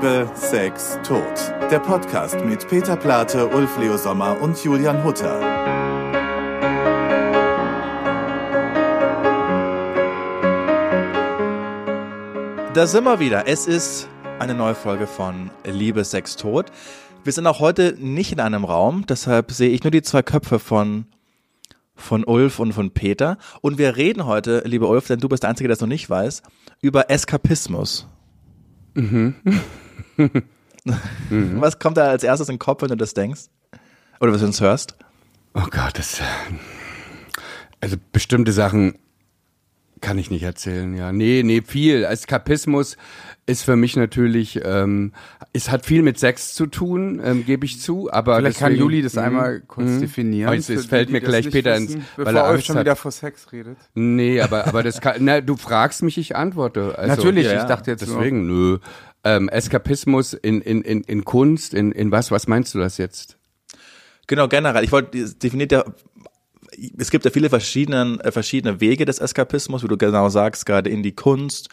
Liebe, Sex, Tod. Der Podcast mit Peter Plate, Ulf Leo Sommer und Julian Hutter. Da sind wir wieder. Es ist eine neue Folge von Liebe, Sex, Tod. Wir sind auch heute nicht in einem Raum, deshalb sehe ich nur die zwei Köpfe von von Ulf und von Peter. Und wir reden heute, lieber Ulf, denn du bist der Einzige, der es noch nicht weiß, über Eskapismus. Mhm. Was kommt da als erstes in den Kopf, wenn du das denkst? Oder was du uns hörst? Oh Gott, das. Also bestimmte Sachen kann ich nicht erzählen, ja. Nee, nee, viel. Eskapismus ist für mich natürlich, ähm, es hat viel mit Sex zu tun, ähm, gebe ich zu, aber Vielleicht deswegen, kann Juli das mh, einmal kurz mh. definieren. Weißt du, es fällt die, mir gleich Peter wissen, ins, bevor weil er Angst schon hat. wieder vor Sex redet. Nee, aber, aber das kann, na, du fragst mich, ich antworte. Also, Natürlich, ja, ich dachte jetzt Deswegen, nö. Ähm, Eskapismus in, in, in, in Kunst, in, in was, was meinst du das jetzt? Genau, generell. Ich wollte definiert ja es gibt ja viele verschiedene, äh, verschiedene Wege des Eskapismus, wie du genau sagst, gerade in die Kunst.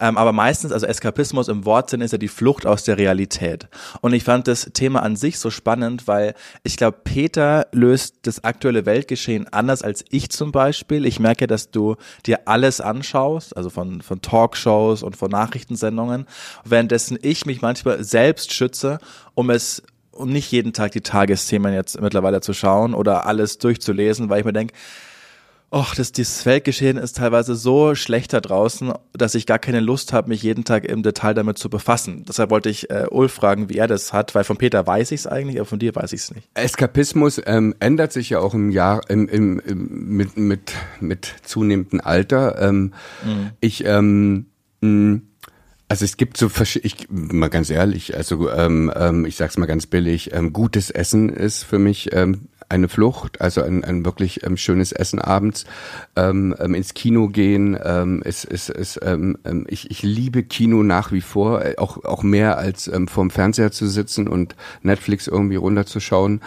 Ähm, aber meistens, also Eskapismus im Wortsinn ist ja die Flucht aus der Realität. Und ich fand das Thema an sich so spannend, weil ich glaube, Peter löst das aktuelle Weltgeschehen anders als ich zum Beispiel. Ich merke, dass du dir alles anschaust, also von, von Talkshows und von Nachrichtensendungen, währenddessen ich mich manchmal selbst schütze, um es um nicht jeden Tag die Tagesthemen jetzt mittlerweile zu schauen oder alles durchzulesen, weil ich mir denke, Och, das, dieses Weltgeschehen ist teilweise so schlecht da draußen, dass ich gar keine Lust habe, mich jeden Tag im Detail damit zu befassen. Deshalb wollte ich äh, Ulf fragen, wie er das hat, weil von Peter weiß ich es eigentlich, aber von dir weiß ich es nicht. Eskapismus ähm, ändert sich ja auch im Jahr im, im, im, mit, mit, mit zunehmendem Alter. Ähm, Ich ähm, mh, also es gibt so ich mal ganz ehrlich, also ähm, ähm, ich sag's mal ganz billig, ähm, gutes Essen ist für mich ähm, eine Flucht, also ein, ein wirklich ähm, schönes Essen abends, ähm, ähm, ins Kino gehen, ähm, ist, ist, ist, ähm, ich, ich liebe Kino nach wie vor, äh, auch, auch mehr als ähm, vorm Fernseher zu sitzen und Netflix irgendwie runterzuschauen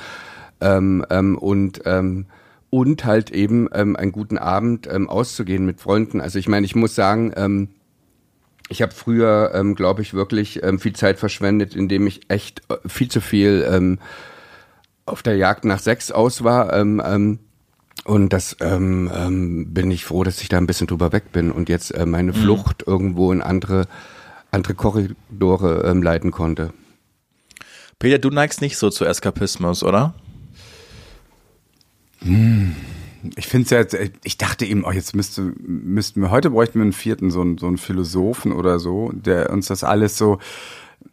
ähm, ähm, und ähm, und halt eben ähm, einen guten Abend ähm, auszugehen mit Freunden. Also ich meine, ich muss sagen, ähm, ich habe früher, ähm, glaube ich, wirklich ähm, viel Zeit verschwendet, indem ich echt äh, viel zu viel ähm, auf der Jagd nach Sex aus war. Ähm, ähm, und das ähm, ähm, bin ich froh, dass ich da ein bisschen drüber weg bin und jetzt äh, meine Flucht irgendwo in andere andere Korridore ähm, leiten konnte. Peter, du neigst nicht so zu Eskapismus, oder? Ich finde es ja, jetzt- ich dachte eben, oh, jetzt müsste, müssten wir, heute bräuchten wir einen vierten, so einen, so einen Philosophen oder so, der uns das alles so,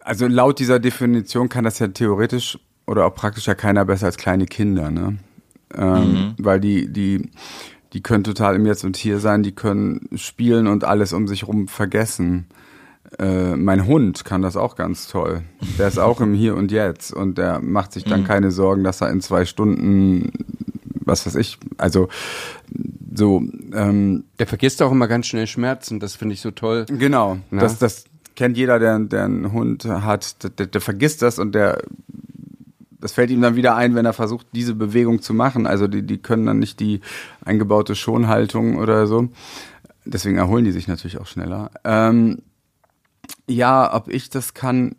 also laut dieser Definition kann das ja theoretisch oder auch praktisch ja keiner besser als kleine Kinder, ne? Ähm, Weil die, die, die können total im Jetzt und Hier sein, die können spielen und alles um sich rum vergessen. Äh, mein Hund kann das auch ganz toll. Der ist auch im Hier und Jetzt und der macht sich dann keine Sorgen, dass er in zwei Stunden, was weiß ich, also so, ähm, Der vergisst auch immer ganz schnell Schmerzen, das finde ich so toll. genau, Na? das, das kennt jeder, der, der einen Hund hat, der, der, der vergisst das und der das fällt ihm dann wieder ein, wenn er versucht, diese Bewegung zu machen. Also die, die können dann nicht die eingebaute Schonhaltung oder so. Deswegen erholen die sich natürlich auch schneller. Ähm, ja, ob ich das kann.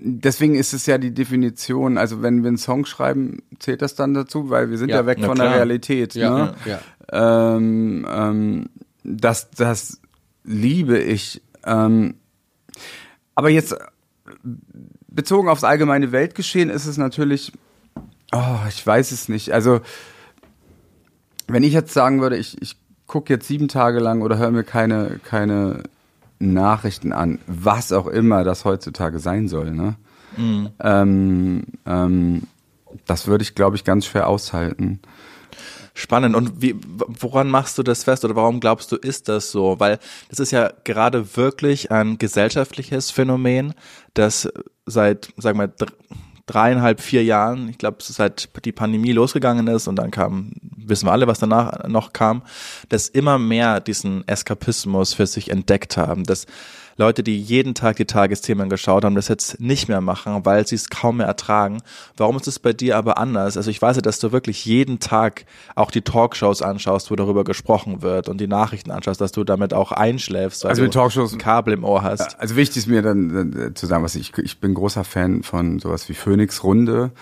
Deswegen ist es ja die Definition, also wenn wir einen Song schreiben, zählt das dann dazu, weil wir sind ja, Ja, weg von klar. der Realität. ne? ja. ähm, ähm, das, das liebe ich. Ähm, aber jetzt bezogen aufs allgemeine Weltgeschehen ist es natürlich, oh, ich weiß es nicht. Also wenn ich jetzt sagen würde, ich, ich gucke jetzt sieben Tage lang oder höre mir keine, keine Nachrichten an, was auch immer das heutzutage sein soll, ne? Ähm, ähm, das würde ich, glaube ich, ganz schwer aushalten. Spannend. Und wie, woran machst du das fest oder warum glaubst du, ist das so? Weil das ist ja gerade wirklich ein gesellschaftliches Phänomen, das seit, sagen wir, dr- dreieinhalb, vier Jahren, ich glaube, seit die Pandemie losgegangen ist und dann kam, wissen wir alle, was danach noch kam, dass immer mehr diesen Eskapismus für sich entdeckt haben, dass Leute, die jeden Tag die Tagesthemen geschaut haben, das jetzt nicht mehr machen, weil sie es kaum mehr ertragen. Warum ist es bei dir aber anders? Also ich weiß ja, dass du wirklich jeden Tag auch die Talkshows anschaust, wo darüber gesprochen wird und die Nachrichten anschaust, dass du damit auch einschläfst, weil Also du Talkshows- ein Kabel im Ohr hast. Also wichtig ist mir dann äh, zu sagen, was ich, ich bin großer Fan von sowas wie Phoenix Runde,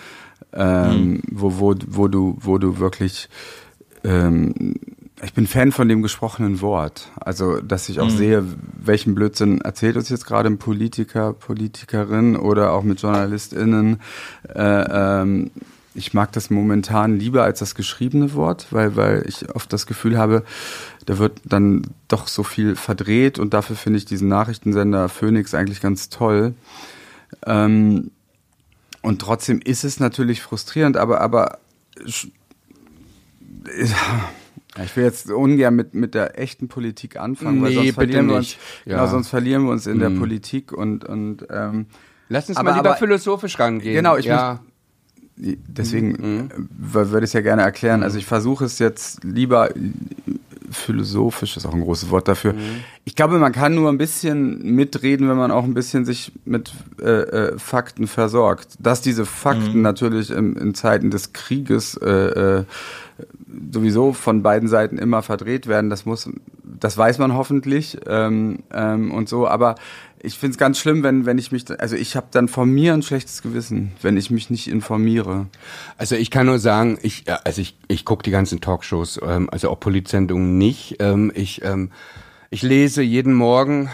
ähm, wo, wo, wo du, wo du wirklich, ähm, ich bin Fan von dem gesprochenen Wort. Also, dass ich auch sehe, welchen Blödsinn erzählt uns jetzt gerade ein Politiker, Politikerin oder auch mit JournalistInnen. Äh, ähm, ich mag das momentan lieber als das geschriebene Wort, weil, weil ich oft das Gefühl habe, da wird dann doch so viel verdreht und dafür finde ich diesen Nachrichtensender Phoenix eigentlich ganz toll. Ähm, und trotzdem ist es natürlich frustrierend, aber, aber ja, ich will jetzt ungern mit, mit der echten Politik anfangen, weil Nee, sonst verlieren wir uns, genau, Ja. Mhm. sonst verlieren wir uns in der Politik und, und ähm, Lass uns Aber- mal lieber aber- philosophisch rangehen. Genau, ich ja. Deswegen Mhm. äh, würde ich es ja gerne erklären. Also ich versuche es jetzt lieber philosophisch, ist auch ein großes Wort dafür. Mhm. Ich glaube, man kann nur ein bisschen mitreden, wenn man auch ein bisschen sich mit äh, äh, Fakten versorgt. Dass diese Fakten natürlich im, in Zeiten des Krieges äh, äh, sowieso von beiden Seiten immer verdreht werden, das muss, das weiß man hoffentlich ähm, ähm, und so. Aber ich finde es ganz schlimm, wenn wenn ich mich, also ich habe dann von mir ein schlechtes Gewissen, wenn ich mich nicht informiere. Also ich kann nur sagen, ich, äh, also ich, ich gucke die ganzen Talkshows, ähm, also auch Polizsendungen nicht. Ähm, ich, ähm, ich lese jeden Morgen.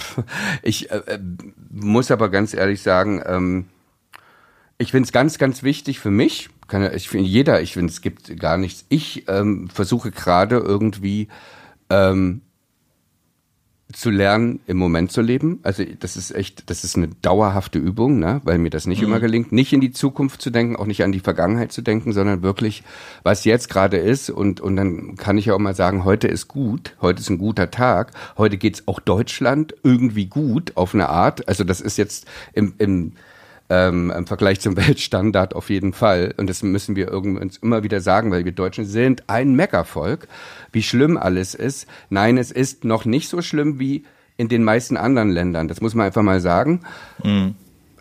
ich äh, äh, muss aber ganz ehrlich sagen, ähm, ich finde es ganz, ganz wichtig für mich. Kann, ich finde jeder, ich finde es gibt gar nichts. Ich ähm, versuche gerade irgendwie ähm, zu lernen, im Moment zu leben. Also das ist echt, das ist eine dauerhafte Übung, ne? weil mir das nicht immer gelingt, nicht in die Zukunft zu denken, auch nicht an die Vergangenheit zu denken, sondern wirklich, was jetzt gerade ist. Und, und dann kann ich ja auch mal sagen, heute ist gut, heute ist ein guter Tag, heute geht's auch Deutschland irgendwie gut auf eine Art. Also das ist jetzt im, im ähm, im Vergleich zum Weltstandard auf jeden Fall. Und das müssen wir uns immer wieder sagen, weil wir Deutschen sind ein Meckervolk, wie schlimm alles ist. Nein, es ist noch nicht so schlimm wie in den meisten anderen Ländern. Das muss man einfach mal sagen.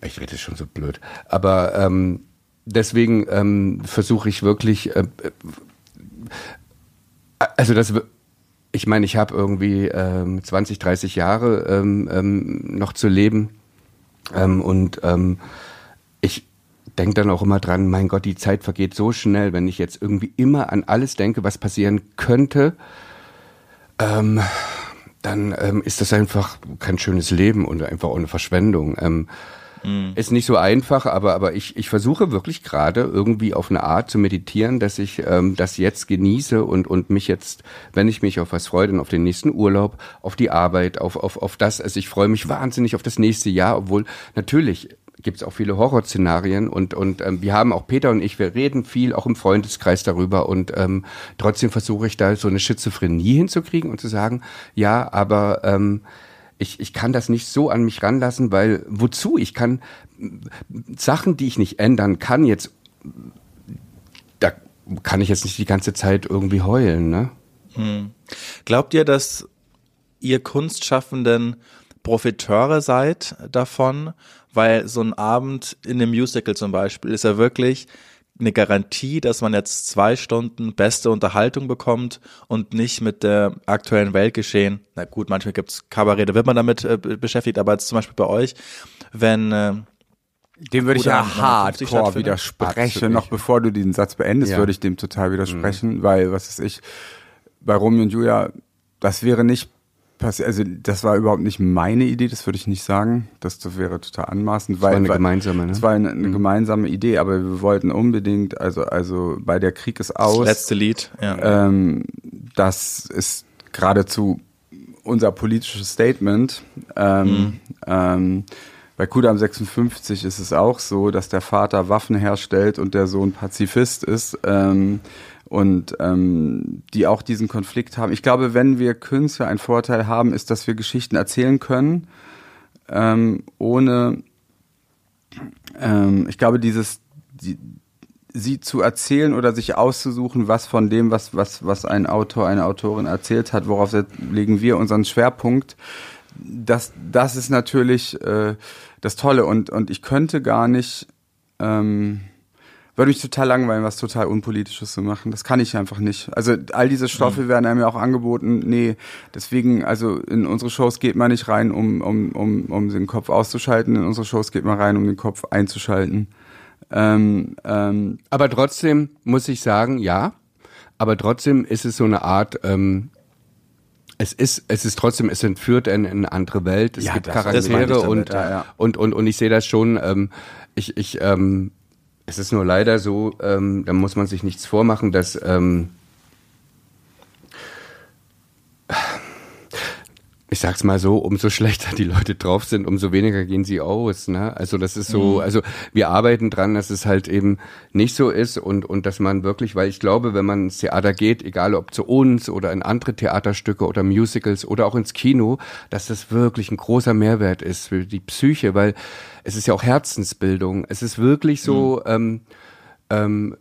Ich rede schon so blöd. Aber ähm, deswegen ähm, versuche ich wirklich, äh, äh, also das, ich meine, ich habe irgendwie ähm, 20, 30 Jahre ähm, ähm, noch zu leben. Ähm, und ähm, ich denke dann auch immer dran, mein Gott, die Zeit vergeht so schnell, wenn ich jetzt irgendwie immer an alles denke, was passieren könnte, ähm, dann ähm, ist das einfach kein schönes Leben und einfach auch eine Verschwendung. Ähm, Ist nicht so einfach, aber, aber ich, ich versuche wirklich gerade irgendwie auf eine Art zu meditieren, dass ich ähm, das jetzt genieße und, und mich jetzt, wenn ich mich auf was freue, dann auf den nächsten Urlaub, auf die Arbeit, auf, auf, auf das. Also ich freue mich wahnsinnig auf das nächste Jahr, obwohl natürlich gibt es auch viele Horrorszenarien und, und ähm, wir haben auch Peter und ich, wir reden viel, auch im Freundeskreis darüber und ähm, trotzdem versuche ich da so eine Schizophrenie hinzukriegen und zu sagen, ja, aber ähm, ich, ich kann das nicht so an mich ranlassen, weil wozu? Ich kann Sachen, die ich nicht ändern kann, jetzt, da kann ich jetzt nicht die ganze Zeit irgendwie heulen, ne? Glaubt ihr, dass ihr Kunstschaffenden Profiteure seid davon? Weil so ein Abend in einem Musical zum Beispiel ist ja wirklich eine Garantie, dass man jetzt zwei Stunden beste Unterhaltung bekommt und nicht mit der aktuellen Weltgeschehen. Na gut, manchmal gibt's Kabarett, da wird man damit äh, be- beschäftigt, aber jetzt zum Beispiel bei euch, wenn äh, Dem würde ich ja 59 hardcore widersprechen. Noch bevor du den Satz beendest, Ja. würde ich dem total widersprechen, weil, was ist ich, bei Romeo und Julia, das wäre nicht passiert, also das war überhaupt nicht meine Idee, das würde ich nicht sagen. Das, das wäre total anmaßend. weil, war eine weil, gemeinsame, ne? Das war eine, eine gemeinsame Idee, aber wir wollten unbedingt, also, also bei der Krieg ist das aus. letzte Lied, ja. Ähm, das ist geradezu unser politisches Statement. Ähm, ähm, bei Kudam 56 ist es auch so, dass der Vater Waffen herstellt und der Sohn Pazifist ist. Ähm, und ähm, die auch diesen Konflikt haben. Ich glaube, wenn wir Künstler einen Vorteil haben, ist, dass wir Geschichten erzählen können, ähm, ohne, ähm, ich glaube, dieses, die, sie zu erzählen oder sich auszusuchen, was von dem, was, was, was ein Autor, eine Autorin erzählt hat, worauf legen wir unseren Schwerpunkt, das, das ist natürlich äh, das Tolle und, und ich könnte gar nicht, ähm, würde mich total langweilen, was total Unpolitisches zu machen. Das kann ich einfach nicht. Also all diese Stoffe mhm. werden einem ja auch angeboten. Nee, deswegen, also in unsere Shows geht man nicht rein, um, um, um, um den Kopf auszuschalten. In unsere Shows geht man rein, um den Kopf einzuschalten. Ähm, ähm, aber trotzdem muss ich sagen, ja. Aber trotzdem ist es so eine Art, ähm, es ist, es ist trotzdem, es entführt in, in eine andere Welt. Es ja, gibt Charaktere und, ja, ja. und, und, und ich sehe das schon, ähm, ich, ich, ähm, es ist nur leider so, ähm, da muss man sich nichts vormachen, dass ähm, ich sag's mal so, umso schlechter die Leute drauf sind, umso weniger gehen sie aus. Ne? Also das ist so, mhm. also wir arbeiten dran, dass es halt eben nicht so ist und, und dass man wirklich, weil ich glaube, wenn man ins Theater geht, egal ob zu uns oder in andere Theaterstücke oder Musicals oder auch ins Kino, dass das wirklich ein großer Mehrwert ist für die Psyche, weil es ist ja auch Herzensbildung. Es ist wirklich so, mhm. ähm, ähm,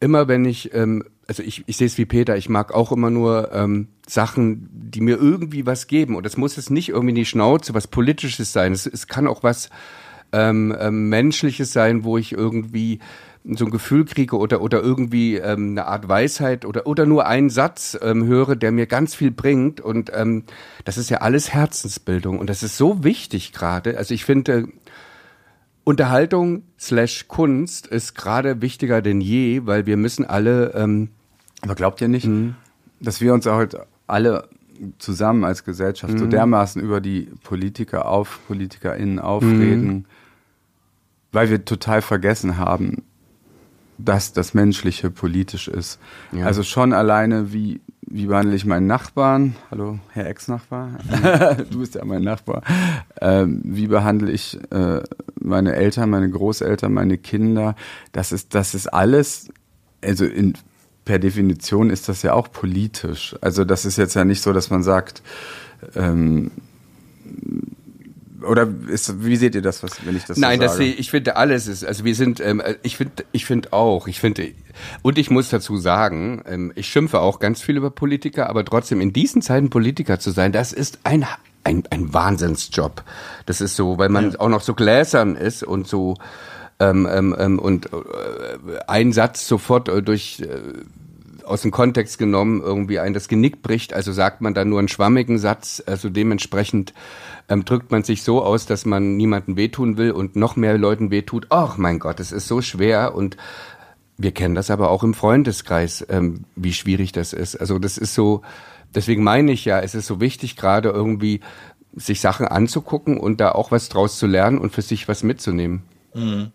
immer wenn ich ähm, also ich, ich sehe es wie Peter, ich mag auch immer nur ähm, Sachen, die mir irgendwie was geben. Und es muss es nicht irgendwie in die Schnauze, was Politisches sein. Es, es kann auch was ähm, ähm, Menschliches sein, wo ich irgendwie so ein Gefühl kriege oder, oder irgendwie ähm, eine Art Weisheit oder, oder nur einen Satz ähm, höre, der mir ganz viel bringt. Und ähm, das ist ja alles Herzensbildung. Und das ist so wichtig gerade. Also ich finde, Unterhaltung slash Kunst ist gerade wichtiger denn je, weil wir müssen alle ähm, aber glaubt ihr nicht, mhm. dass wir uns heute alle zusammen als Gesellschaft mhm. so dermaßen über die Politiker auf, PolitikerInnen aufreden, mhm. weil wir total vergessen haben, dass das Menschliche politisch ist. Ja. Also schon alleine, wie, wie behandle ich meinen Nachbarn? Hallo, Herr Ex-Nachbar? du bist ja mein Nachbar. Ähm, wie behandle ich äh, meine Eltern, meine Großeltern, meine Kinder? Das ist, das ist alles, also in per Definition ist das ja auch politisch. Also das ist jetzt ja nicht so, dass man sagt, ähm, oder ist, wie seht ihr das, was, wenn ich das Nein, so das sehe ich finde alles ist, also wir sind, ähm, ich finde, ich finde auch, ich finde, und ich muss dazu sagen, ähm, ich schimpfe auch ganz viel über Politiker, aber trotzdem in diesen Zeiten Politiker zu sein, das ist ein ein, ein Wahnsinnsjob. Das ist so, weil man ja. auch noch so gläsern ist und so ähm, ähm, ähm, und äh, ein Satz sofort äh, durch äh, aus dem Kontext genommen irgendwie ein das Genick bricht, also sagt man dann nur einen schwammigen Satz, also dementsprechend ähm, drückt man sich so aus, dass man niemanden wehtun will und noch mehr Leuten wehtut. Ach mein Gott, es ist so schwer und wir kennen das aber auch im Freundeskreis, ähm, wie schwierig das ist. Also das ist so, deswegen meine ich ja, es ist so wichtig, gerade irgendwie sich Sachen anzugucken und da auch was draus zu lernen und für sich was mitzunehmen. Mhm.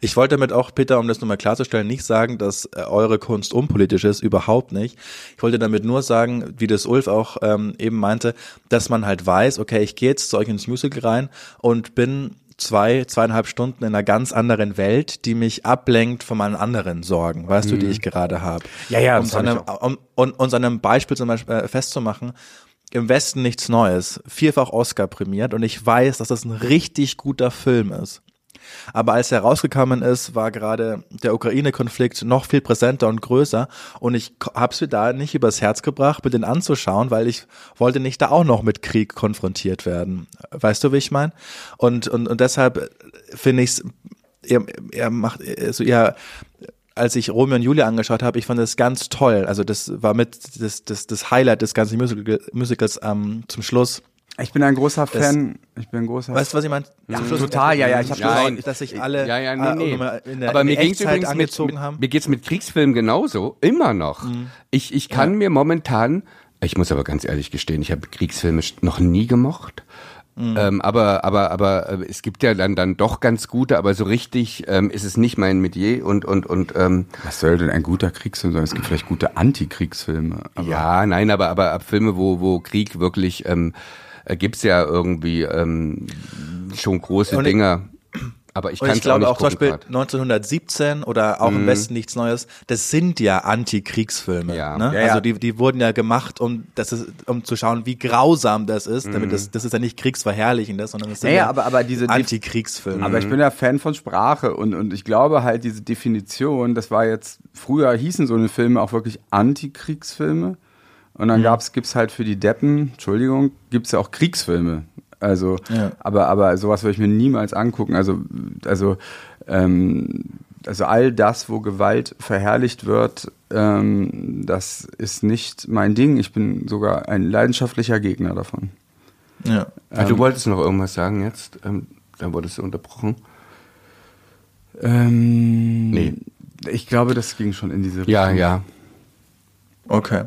Ich wollte damit auch, Peter, um das nochmal klarzustellen, nicht sagen, dass äh, eure Kunst unpolitisch ist, überhaupt nicht. Ich wollte damit nur sagen, wie das Ulf auch ähm, eben meinte, dass man halt weiß, okay, ich gehe jetzt zu euch ins Musical rein und bin zwei, zweieinhalb Stunden in einer ganz anderen Welt, die mich ablenkt von meinen anderen Sorgen, weißt mhm. du, die mhm. ich gerade habe. Ja, ja, um, einem, um, um, um einem Beispiel zum Beispiel äh, festzumachen, im Westen nichts Neues, vierfach Oscar prämiert und ich weiß, dass das ein richtig guter Film ist. Aber als er rausgekommen ist, war gerade der Ukraine-Konflikt noch viel präsenter und größer und ich habe es mir da nicht übers Herz gebracht, mir den anzuschauen, weil ich wollte nicht da auch noch mit Krieg konfrontiert werden. Weißt du, wie ich meine? Und, und, und deshalb finde ich es, er, er macht, also ja, als ich Romeo und Julia angeschaut habe, ich fand das ganz toll. Also das war mit das, das, das Highlight des ganzen Musical, Musicals ähm, zum Schluss. Ich bin ein großer Fan. Das, ich bin ein großer. Weißt du, was ich meine? Ja, total, ja, ja. Ich habe ja, dass sich alle, ja, ja, nee, nee. In der, Aber in mir geht's übrigens mit, haben. mir geht's mit Kriegsfilmen genauso, immer noch. Mhm. Ich, ich kann ja. mir momentan, ich muss aber ganz ehrlich gestehen, ich habe Kriegsfilme noch nie gemocht. Mhm. Ähm, aber aber aber äh, es gibt ja dann dann doch ganz gute, aber so richtig ähm, ist es nicht mein Metier und und und ähm, was soll denn ein guter Kriegsfilm sein? Es gibt vielleicht gute Antikriegsfilme. ja, nein, aber aber Filme, wo wo Krieg wirklich ähm, äh, gibt's ja irgendwie ähm, schon große und Dinger. Aber ich, kann ich glaube auch, auch zum Beispiel grad. 1917 oder auch mm. im mhm. Westen nichts Neues, das sind ja Antikriegsfilme. Ja. Ne? Ja, also die, die wurden ja gemacht, um das ist, um zu schauen, wie grausam das ist. Mm. Damit das, das ist ja nicht kriegsverherrlichendes, sondern das sind ja, ja aber, aber diese Antikriegsfilme. Aber ich bin ja Fan von Sprache und, und ich glaube halt diese Definition, das war jetzt, früher hießen so eine Filme auch wirklich Antikriegsfilme. Und dann mhm. gab's, gibt's halt für die Deppen, Entschuldigung, gibt's ja auch Kriegsfilme. Also, Ja. aber, aber sowas würde ich mir niemals angucken. Also, also, ähm, also all das, wo Gewalt verherrlicht wird, ähm, das ist nicht mein Ding. Ich bin sogar ein leidenschaftlicher Gegner davon. Ja. Ah, du wolltest noch irgendwas sagen jetzt? Ähm, dann wurdest du unterbrochen. Ähm, Nee. Ich glaube, das ging schon in diese Ja, ja. Okay.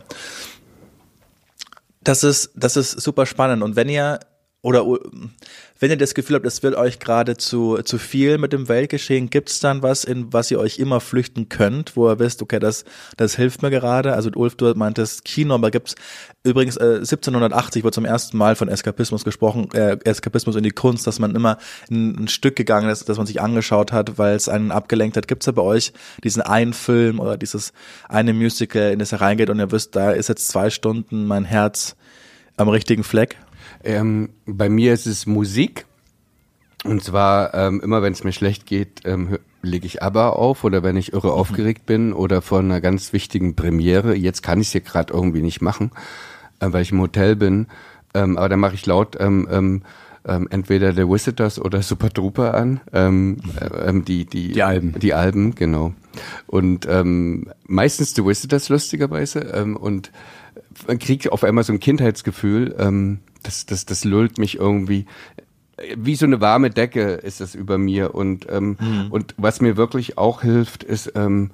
Das ist, das ist super spannend. Und wenn ihr, oder wenn ihr das Gefühl habt, es wird euch gerade zu, zu viel mit dem Weltgeschehen, gibt's dann was, in was ihr euch immer flüchten könnt, wo ihr wisst, okay, das, das hilft mir gerade? Also Ulf, du meintest Kino, aber gibt's übrigens äh, 1780 wurde zum ersten Mal von Eskapismus gesprochen, äh, Eskapismus in die Kunst, dass man immer in ein Stück gegangen ist, das man sich angeschaut hat, weil es einen abgelenkt hat. Gibt's da bei euch diesen einen Film oder dieses eine Musical, in das ihr reingeht und ihr wisst, da ist jetzt zwei Stunden mein Herz am richtigen Fleck? Ähm, bei mir ist es Musik. Und zwar ähm, immer, wenn es mir schlecht geht, ähm, lege ich ABBA auf oder wenn ich irre aufgeregt bin oder vor einer ganz wichtigen Premiere. Jetzt kann ich es hier gerade irgendwie nicht machen, äh, weil ich im Hotel bin. Ähm, aber dann mache ich laut ähm, ähm, ähm, entweder The Visitors oder Super Trooper an. Ähm, äh, ähm, die, die, Die Alben. Die Alben, genau. Und ähm, meistens The Visitors lustigerweise. Ähm, und man kriegt auf einmal so ein Kindheitsgefühl, ähm, das, das, das lullt mich irgendwie. Wie so eine warme Decke ist das über mir. Und, ähm, und was mir wirklich auch hilft, ist ähm,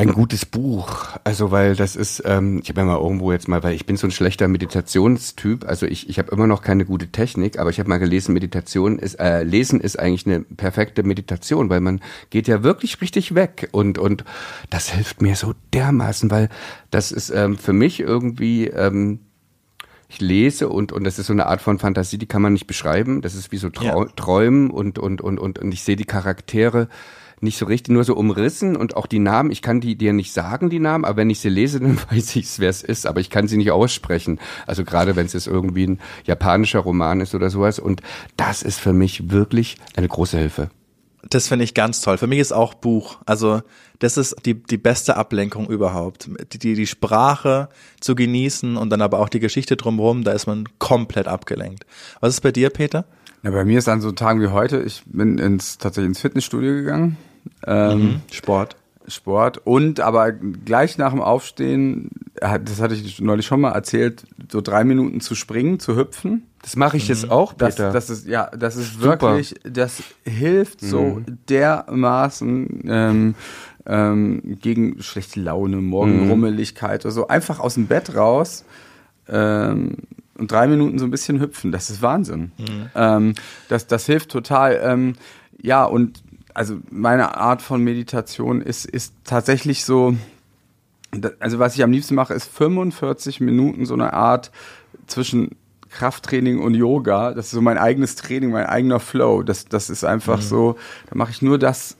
ein gutes Buch. Also weil das ist, ähm, ich habe ja mal irgendwo jetzt mal, weil ich bin so ein schlechter Meditationstyp, also ich, ich habe immer noch keine gute Technik, aber ich habe mal gelesen, Meditation ist, äh, Lesen ist eigentlich eine perfekte Meditation, weil man geht ja wirklich richtig weg und, und das hilft mir so dermaßen, weil das ist ähm, für mich irgendwie, ähm, ich lese und, und das ist so eine Art von Fantasie, die kann man nicht beschreiben. Das ist wie so Trau Ja. Träumen und, und, und, und, und ich sehe die Charaktere nicht so richtig, nur so umrissen und auch die Namen, ich kann die dir nicht sagen, die Namen, aber wenn ich sie lese, dann weiß ich, wer es ist, aber ich kann sie nicht aussprechen. Also gerade wenn es jetzt irgendwie ein japanischer Roman ist oder sowas und das ist für mich wirklich eine große Hilfe. Das finde ich ganz toll. Für mich ist auch Buch. Also das ist die, die beste Ablenkung überhaupt. Die, die, die Sprache zu genießen und dann aber auch die Geschichte drumherum, da ist man komplett abgelenkt. Was ist bei dir, Peter? Ja, bei mir ist an so Tagen wie heute, ich bin ins, tatsächlich ins Fitnessstudio gegangen. Ähm, Sport. Sport und aber gleich nach dem Aufstehen, äh, das hatte ich neulich schon mal erzählt, so drei Minuten zu springen, zu hüpfen. Das mache ich jetzt auch, Das, Peter. das ist ja, das ist Super. wirklich, das hilft so dermaßen ähm, ähm, gegen schlechte Laune, Morgenrummeligkeit oder so. Einfach aus dem Bett raus ähm, und drei Minuten so ein bisschen hüpfen. Das ist Wahnsinn. Ähm, das, das hilft total. Ähm, ja, und also meine Art von Meditation ist, ist tatsächlich so, also was ich am liebsten mache, ist 45 Minuten so eine Art zwischen Krafttraining und Yoga. Das ist so mein eigenes Training, mein eigener Flow. Das, das ist einfach so, da mache ich nur das,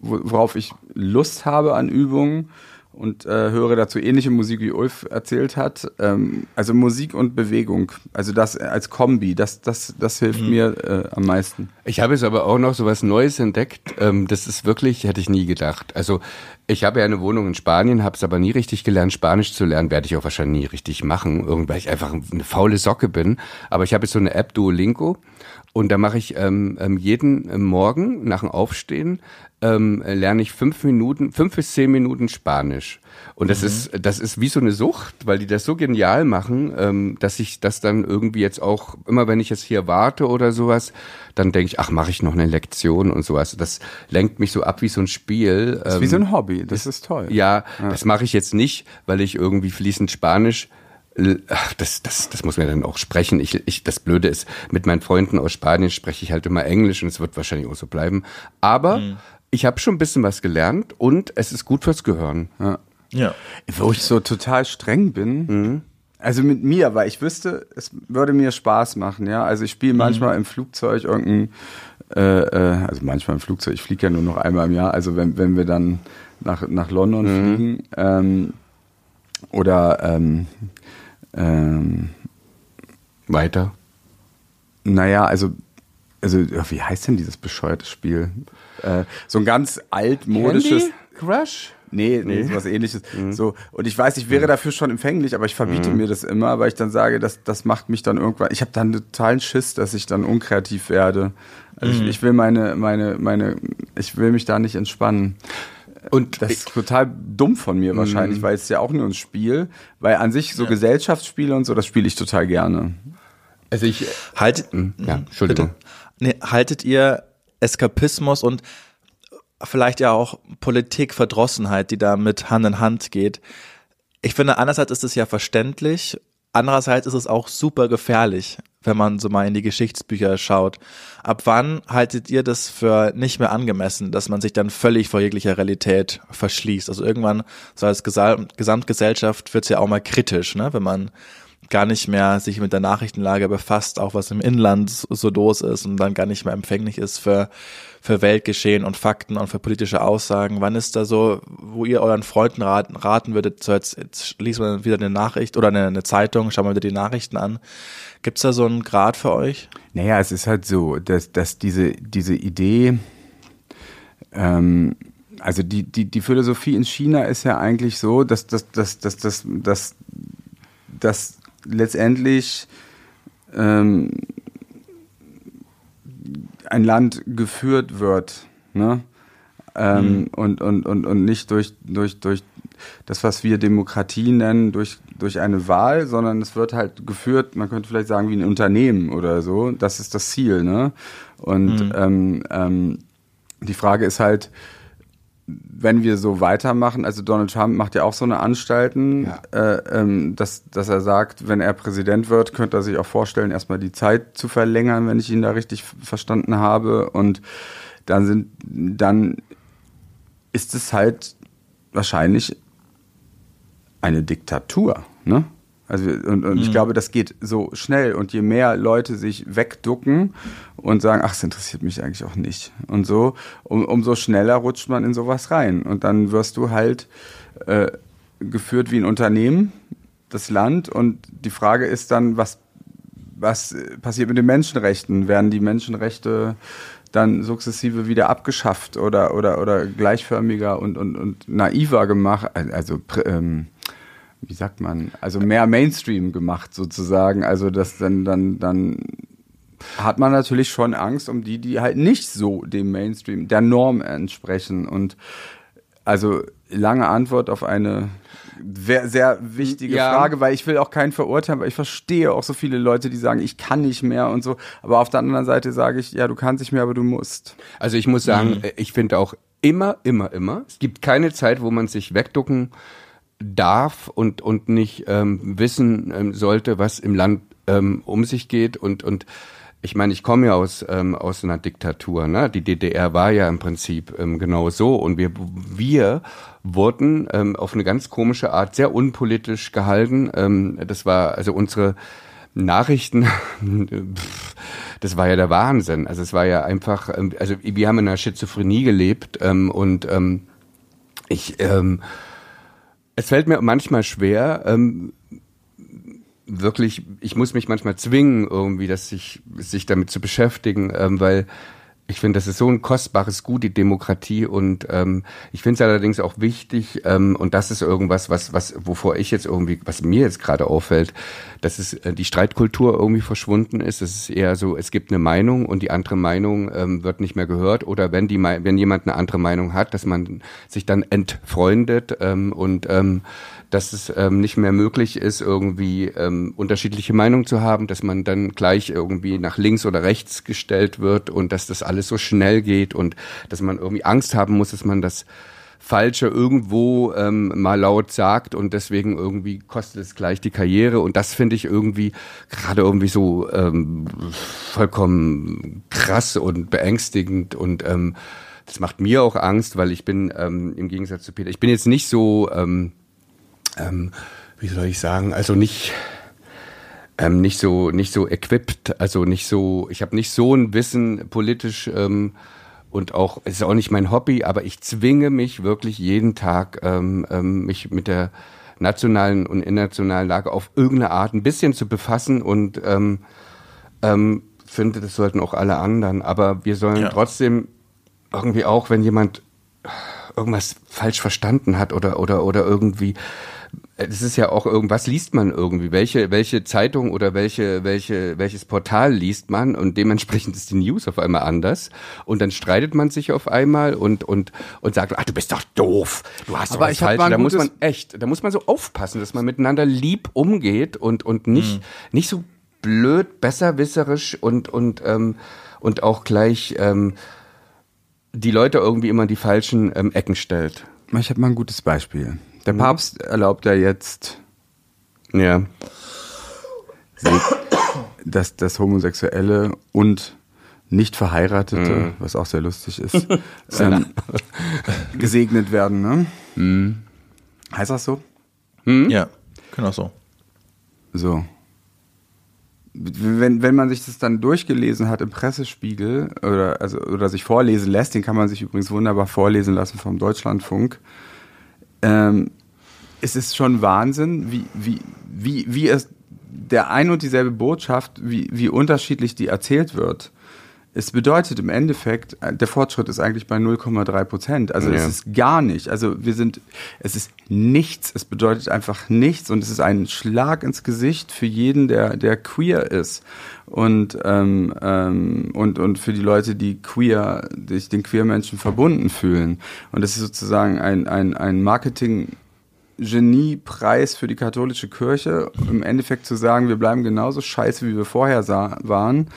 wo- worauf ich Lust habe an Übungen und äh, höre dazu ähnliche Musik, wie Ulf erzählt hat. Ähm, also Musik und Bewegung. Also das als Kombi, das, das, das hilft mir äh, am meisten. Ich habe jetzt aber auch noch so was Neues entdeckt. Ähm, das ist wirklich, hätte ich nie gedacht. Also ich habe ja eine Wohnung in Spanien, habe es aber nie richtig gelernt, Spanisch zu lernen. Werde ich auch wahrscheinlich nie richtig machen, irgendwie, weil ich einfach eine faule Socke bin. Aber ich habe jetzt so eine App Duolingo und da mache ich ähm, ähm, jeden ähm, Morgen nach dem Aufstehen ähm, lerne ich fünf Minuten, fünf bis zehn Minuten Spanisch. Und das ist, das ist wie so eine Sucht, weil die das so genial machen, ähm, dass ich das dann irgendwie jetzt auch, immer wenn ich jetzt hier warte oder sowas, dann denke ich, ach, mache ich noch eine Lektion und sowas. Das lenkt mich so ab wie so ein Spiel. Das ist wie so ein Hobby, das ist toll. Ja, das mache ich jetzt nicht, weil ich irgendwie fließend Spanisch. Ach, das, das, das muss man dann auch sprechen. Ich, ich, das Blöde ist, mit meinen Freunden aus Spanien spreche ich halt immer Englisch und es wird wahrscheinlich auch so bleiben. Aber ich habe schon ein bisschen was gelernt und es ist gut fürs Gehirn. Ja. Wo ich so total streng bin. Also mit mir, weil ich wüsste, es würde mir Spaß machen, ja. Also ich spiele manchmal im Flugzeug irgendein, äh, äh, also manchmal im Flugzeug, ich fliege ja nur noch einmal im Jahr, also wenn, wenn wir dann nach, nach London fliegen, ähm, oder ähm, ähm, Weiter. naja, also, also ja, wie heißt denn dieses bescheuerte Spiel? Äh, so ein ganz altmodisches. Crush? Nee, nee, sowas ähnliches. So. Und ich weiß, ich wäre dafür schon empfänglich, aber ich verbiete mir das immer, weil ich dann sage, das, das macht mich dann irgendwann. Ich habe dann totalen Schiss, dass ich dann unkreativ werde. Also ich, ich will meine, meine, meine, ich will mich da nicht entspannen. Und Das ist total dumm von mir wahrscheinlich, weil es ist ja auch nur ein Spiel. Weil an sich so Gesellschaftsspiele und so, das spiele ich total gerne. also ich, Haltet, ja, Entschuldigung. Nee, haltet ihr Eskapismus und vielleicht ja auch Politikverdrossenheit, die da mit Hand in Hand geht. Ich finde, einerseits ist es ja verständlich, andererseits ist es auch super gefährlich, wenn man so mal in die Geschichtsbücher schaut. Ab wann haltet ihr das für nicht mehr angemessen, dass man sich dann völlig vor jeglicher Realität verschließt? Also irgendwann, so als Gesal Gesamtgesellschaft wird's ja auch mal kritisch, ne? wenn man gar nicht mehr sich mit der Nachrichtenlage befasst, auch was im Inland so los ist und dann gar nicht mehr empfänglich ist für, für Weltgeschehen und Fakten und für politische Aussagen. Wann ist da so, wo ihr euren Freunden raten, raten würdet, so jetzt, jetzt liest man wieder eine Nachricht oder eine, eine Zeitung, schauen wir wieder die Nachrichten an. Gibt's da so einen Grad für euch? Naja, es ist halt so, dass, dass diese, diese Idee, ähm, also die, die, die Philosophie in China ist ja eigentlich so, dass, dass, dass, dass, dass, dass, dass letztendlich ähm, ein Land geführt wird, ne? Ähm, und, und, und, und nicht durch, durch, durch das, was wir Demokratie nennen, durch, durch eine Wahl, sondern es wird halt geführt, man könnte vielleicht sagen, wie ein Unternehmen oder so. Das ist das Ziel, ne? Und ähm, ähm, die Frage ist halt, wenn wir so weitermachen, also Donald Trump macht ja auch so eine Anstalten, Ja. äh, ähm, dass, dass er sagt, wenn er Präsident wird, könnte er sich auch vorstellen, erstmal die Zeit zu verlängern, wenn ich ihn da richtig verstanden habe. Und dann sind, dann ist es halt wahrscheinlich eine Diktatur, ne? Also und, und ich glaube, das geht so schnell und je mehr Leute sich wegducken und sagen, ach, es interessiert mich eigentlich auch nicht und so, um, umso schneller rutscht man in sowas rein und dann wirst du halt äh, geführt wie ein Unternehmen, das Land und die Frage ist dann, was was passiert mit den Menschenrechten? Werden die Menschenrechte dann sukzessive wieder abgeschafft oder, oder, oder gleichförmiger und, und, und naiver gemacht? Also, pr- ähm, wie sagt man? Also mehr Mainstream gemacht sozusagen. Also, das dann, dann, dann hat man natürlich schon Angst um die, die halt nicht so dem Mainstream, der Norm entsprechen. Und also lange Antwort auf eine sehr, sehr wichtige Ja. Frage, weil ich will auch keinen verurteilen, weil ich verstehe auch so viele Leute, die sagen, ich kann nicht mehr und so. Aber auf der anderen Seite sage ich, ja, du kannst nicht mehr, aber du musst. Also ich muss sagen, äh, ich finde auch immer, immer, immer, es gibt keine Zeit, wo man sich wegducken darf und, und nicht ähm, wissen ähm, sollte, was im Land ähm, um sich geht. Und, und ich meine, ich komme ja aus, ähm, aus einer Diktatur. Ne? Die DDR war ja im Prinzip ähm, genau so. Und wir, wir wurden ähm, auf eine ganz komische Art sehr unpolitisch gehalten. Ähm, das war also unsere Nachrichten, das war ja der Wahnsinn. Also es war ja einfach, ähm, also wir haben in einer Schizophrenie gelebt ähm, und ähm, ich, ähm, es fällt mir manchmal schwer, ähm, wirklich, ich muss mich manchmal zwingen, irgendwie, dass sich, sich damit zu beschäftigen, ähm, weil ich finde, das ist so ein kostbares Gut, die Demokratie. Und ähm, ich finde es allerdings auch wichtig, ähm, und das ist irgendwas, was, was, wovor ich jetzt irgendwie, was mir jetzt gerade auffällt, dass es äh, die Streitkultur irgendwie verschwunden ist. Es ist eher so, es gibt eine Meinung und die andere Meinung ähm, wird nicht mehr gehört. Oder wenn die wenn jemand eine andere Meinung hat, dass man sich dann entfreundet ähm, und ähm, dass es ähm, nicht mehr möglich ist, irgendwie ähm, unterschiedliche Meinungen zu haben, dass man dann gleich irgendwie nach links oder rechts gestellt wird und dass das alles so schnell geht und dass man irgendwie Angst haben muss, dass man das Falsche irgendwo ähm, mal laut sagt und deswegen irgendwie kostet es gleich die Karriere. Und das finde ich irgendwie gerade irgendwie so ähm, vollkommen krass und beängstigend und ähm, das macht mir auch Angst, weil ich bin ähm, im Gegensatz zu Peter, ich bin jetzt nicht so ähm, ähm, wie soll ich sagen, also nicht ähm, nicht so nicht so equipped, also nicht so, ich habe nicht so ein Wissen politisch ähm, und auch es ist auch nicht mein Hobby, aber ich zwinge mich wirklich jeden Tag ähm, ähm, mich mit der nationalen und internationalen Lage auf irgendeine Art ein bisschen zu befassen und ähm, ähm, finde, das sollten auch alle anderen. Aber wir sollen Ja. trotzdem irgendwie auch, wenn jemand irgendwas falsch verstanden hat oder oder oder irgendwie es ist ja auch irgendwas liest man irgendwie, welche welche Zeitung oder welche welche welches Portal liest man und dementsprechend ist die News auf einmal anders und dann streitet man sich auf einmal und und und sagt, ach du bist doch doof, du hast Aber doch was ich falsch. Da muss man echt, da muss man so aufpassen, dass man miteinander lieb umgeht und und nicht nicht so blöd, besserwisserisch und und ähm, und auch gleich ähm, die Leute irgendwie immer in die falschen ähm, Ecken stellt. Ich habe mal ein gutes Beispiel. Der Papst erlaubt ja jetzt, Ja. dass das Homosexuelle und nicht Verheiratete, Mhm. was auch sehr lustig ist, ähm, gesegnet werden. Ne? Mhm. Heißt das so? Ja, genau so. So. Wenn, wenn man sich das dann durchgelesen hat im Pressespiegel oder, also, oder sich vorlesen lässt, den kann man sich übrigens wunderbar vorlesen lassen vom Deutschlandfunk, ähm, es ist schon Wahnsinn, wie, wie, wie, wie es der ein und dieselbe Botschaft, wie, wie unterschiedlich die erzählt wird. Es bedeutet im Endeffekt, äh, der Fortschritt ist eigentlich bei 0,3 Prozent. Also Ja. es ist gar nicht. Also wir sind, es ist nichts. Es bedeutet einfach nichts und es ist ein Schlag ins Gesicht für jeden, der, der queer ist. Und, ähm, ähm, und, und für die Leute, die queer, sich den queer Menschen verbunden fühlen. Und das ist sozusagen ein, ein, ein Marketing, Geniepreis für die katholische Kirche, im Endeffekt zu sagen, wir bleiben genauso scheiße, wie wir vorher sah, waren.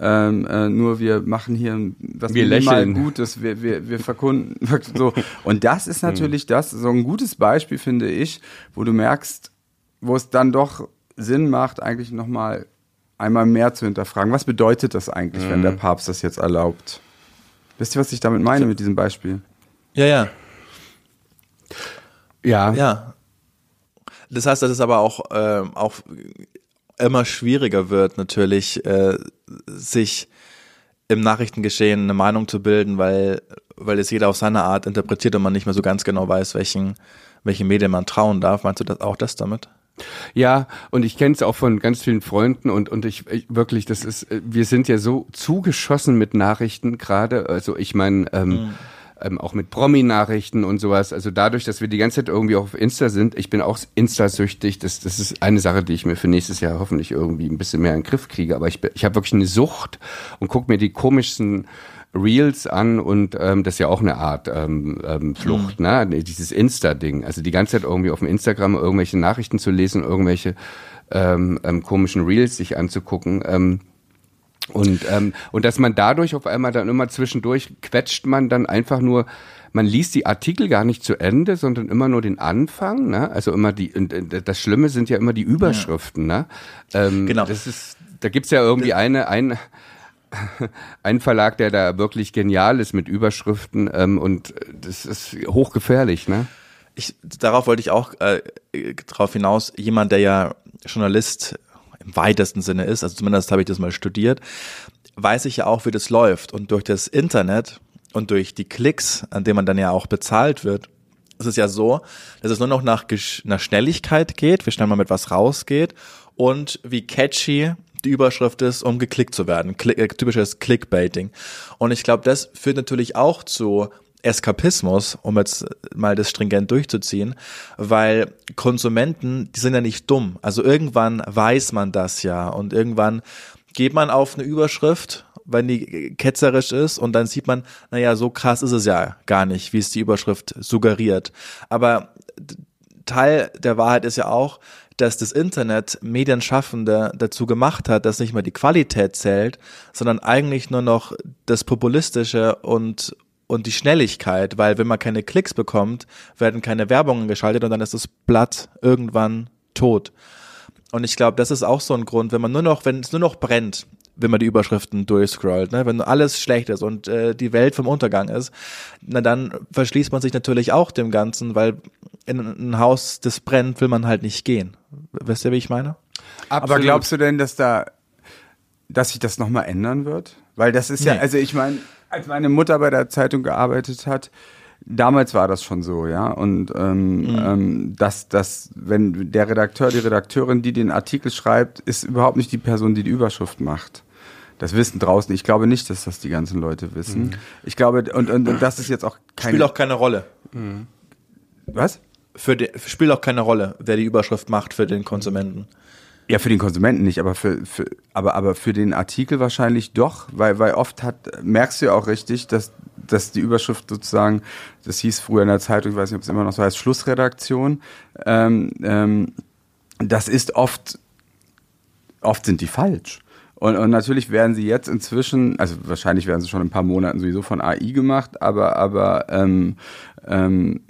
Ähm, äh, nur wir machen hier was Wir minimal lächeln. Gutes, wir, wir, wir verkunden so. Und das ist natürlich das, so ein gutes Beispiel, finde ich, wo du merkst, wo es dann doch Sinn macht, eigentlich nochmal einmal mehr zu hinterfragen. Was bedeutet das eigentlich, wenn der Papst das jetzt erlaubt? Wisst ihr, was ich damit meine mit diesem Beispiel? Ja, ja. Ja. Ja. Das heißt, dass es aber auch, ähm, auch immer schwieriger wird, natürlich, äh, sich im Nachrichtengeschehen eine Meinung zu bilden, weil, weil es jeder auf seine Art interpretiert und man nicht mehr so ganz genau weiß, welchen, welchen Medien man trauen darf. Meinst du das auch das damit? Ja, und ich kenne es auch von ganz vielen Freunden und und ich, ich wirklich, das ist, äh, wir sind ja so zugeschossen mit Nachrichten gerade. Also ich meine, ähm, ähm, auch mit Promi-Nachrichten und sowas. Also dadurch, dass wir die ganze Zeit irgendwie auf Insta sind, ich bin auch Insta-süchtig. Das, das ist eine Sache, die ich mir für nächstes Jahr hoffentlich irgendwie ein bisschen mehr in den Griff kriege. Aber ich, ich habe wirklich eine Sucht und guck mir die komischsten Reels an und ähm, das ist ja auch eine Art ähm, ähm, Flucht, ne? Dieses Insta-Ding. Also die ganze Zeit irgendwie auf dem Instagram irgendwelche Nachrichten zu lesen, irgendwelche ähm, ähm, komischen Reels sich anzugucken. Ähm, und, ähm, und dass man dadurch auf einmal dann immer zwischendurch quetscht man dann einfach nur, man liest die Artikel gar nicht zu Ende, sondern immer nur den Anfang, ne? Also immer die, und, äh, das Schlimme sind ja immer die Überschriften, ne? Ähm, Genau. Das ist, da gibt's ja irgendwie eine, ein, ein Verlag, der da wirklich genial ist mit Überschriften, ähm, und das ist hochgefährlich, ne? Ich, darauf wollte ich auch äh, drauf hinaus, jemand, der ja Journalist im weitesten Sinne ist, also zumindest habe ich das mal studiert, weiß ich ja auch, wie das läuft. Und durch das Internet und durch die Klicks, an denen man dann ja auch bezahlt wird, ist es ja so, dass es nur noch nach, nach Schnelligkeit geht, wie schnell man mit was rausgeht und wie catchy die Überschrift ist, um geklickt zu werden. Klick, äh, typisches Clickbaiting. Und ich glaube, das führt natürlich auch zu Eskapismus, um jetzt mal das stringent durchzuziehen, weil Konsumenten, die sind ja nicht dumm. Also irgendwann weiß man das ja und irgendwann geht man auf eine Überschrift, wenn die ketzerisch ist und dann sieht man, naja, so krass ist es ja gar nicht, wie es die Überschrift suggeriert. Aber Teil der Wahrheit ist ja auch, dass das Internet Medienschaffende dazu gemacht hat, dass nicht mehr die Qualität zählt, sondern eigentlich nur noch das Populistische und und die Schnelligkeit, weil wenn man keine Klicks bekommt, werden keine Werbungen geschaltet und dann ist das Blatt irgendwann tot. Und ich glaube, das ist auch so ein Grund, wenn man nur noch, wenn es nur noch brennt, wenn man die Überschriften durchscrollt, ne? wenn alles schlecht ist und äh, die Welt vom Untergang ist, na dann verschließt man sich natürlich auch dem Ganzen, weil in ein Haus, das brennt, will man halt nicht gehen. Wisst ihr, wie ich meine? Aber glaubst du denn, dass da, dass sich das nochmal ändern wird? Weil das ist ja, Nee. also ich meine, als meine Mutter bei der Zeitung gearbeitet hat, damals war das schon so, ja. Und ähm, ähm, dass, dass, wenn der Redakteur, die Redakteurin, die den Artikel schreibt, ist überhaupt nicht die Person, die die Überschrift macht. Das wissen draußen. Ich glaube nicht, dass das die ganzen Leute wissen. Ich glaube, und, und, und das ist jetzt auch kein Spielt auch keine Rolle. Was? Für die, spielt auch keine Rolle, wer die Überschrift macht für den Konsumenten. Ja, für den Konsumenten nicht, aber für, für aber aber für den Artikel wahrscheinlich doch, weil weil oft hat merkst du ja auch richtig, dass dass die Überschrift sozusagen, das hieß früher in der Zeitung, ich weiß nicht, ob es immer noch so heißt, Schlussredaktion. Ähm, ähm, das ist oft oft sind die falsch. Und, und natürlich werden sie jetzt inzwischen, also wahrscheinlich werden sie schon in ein paar Monaten sowieso von AI gemacht, aber aber ähm, ähm,